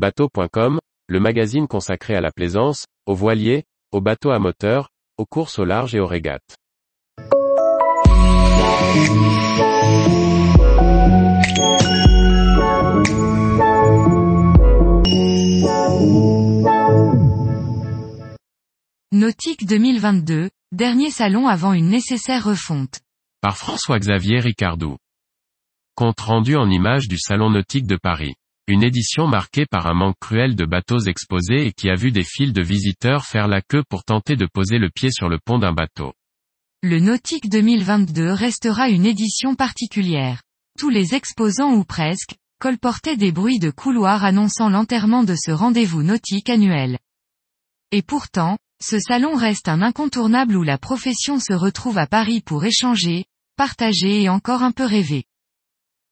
Bateau.com, le magazine consacré à la plaisance, aux voiliers, aux bateaux à moteur, aux courses au large et aux régates. Nautique 2022, dernier salon avant une nécessaire refonte. Par François-Xavier Ricardou. Compte rendu en images du Salon Nautique de Paris. Une édition marquée par un manque cruel de bateaux exposés et qui a vu des files de visiteurs faire la queue pour tenter de poser le pied sur le pont d'un bateau. Le Nautique 2022 restera une édition particulière. Tous les exposants ou presque, colportaient des bruits de couloir annonçant l'enterrement de ce rendez-vous nautique annuel. Et pourtant, ce salon reste un incontournable où la profession se retrouve à Paris pour échanger, partager et encore un peu rêver.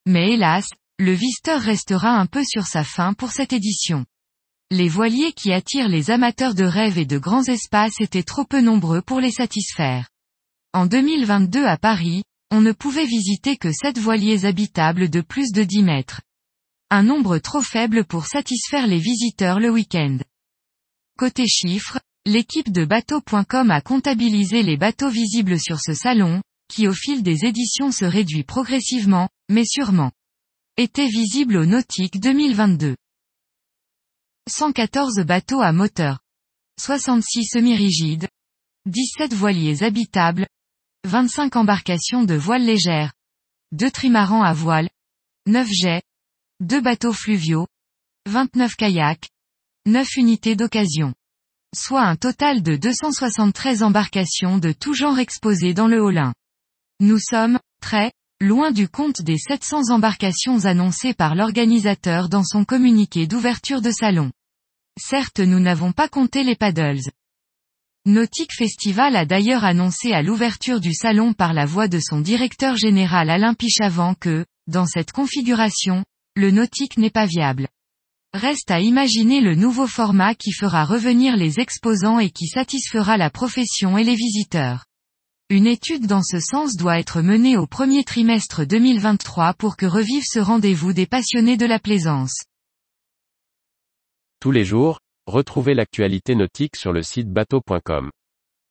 Mais hélas, le Visteur restera un peu sur sa fin pour cette édition. Les voiliers qui attirent les amateurs de rêve et de grands espaces étaient trop peu nombreux pour les satisfaire. En 2022 à Paris, on ne pouvait visiter que 7 voiliers habitables de plus de 10 mètres. Un nombre trop faible pour satisfaire les visiteurs le week-end. Côté chiffres, l'équipe de bateau.com a comptabilisé les bateaux visibles sur ce salon, qui au fil des éditions se réduit progressivement, mais sûrement. Était visible au Nautique 2022. 114 bateaux à moteur. 66 semi-rigides. 17 voiliers habitables. 25 embarcations de voile légère. 2 trimarans à voile. 9 jets. 2 bateaux fluviaux. 29 kayaks. 9 unités d'occasion soit un total de 273 embarcations de tout genre exposées dans le Haut-Lin. Nous sommes, très, loin du compte des 700 embarcations annoncées par l'organisateur dans son communiqué d'ouverture de salon. Certes nous n'avons pas compté les paddles. Nautique Festival a d'ailleurs annoncé à l'ouverture du salon par la voix de son directeur général Alain Pichavant que, dans cette configuration, le nautique n'est pas viable. Reste à imaginer le nouveau format qui fera revenir les exposants et qui satisfera la profession et les visiteurs. Une étude dans ce sens doit être menée au premier trimestre 2023 pour que revive ce rendez-vous des passionnés de la plaisance. Tous les jours, retrouvez l'actualité nautique sur le site bateau.com.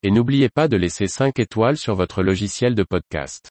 Et n'oubliez pas de laisser 5 étoiles sur votre logiciel de podcast.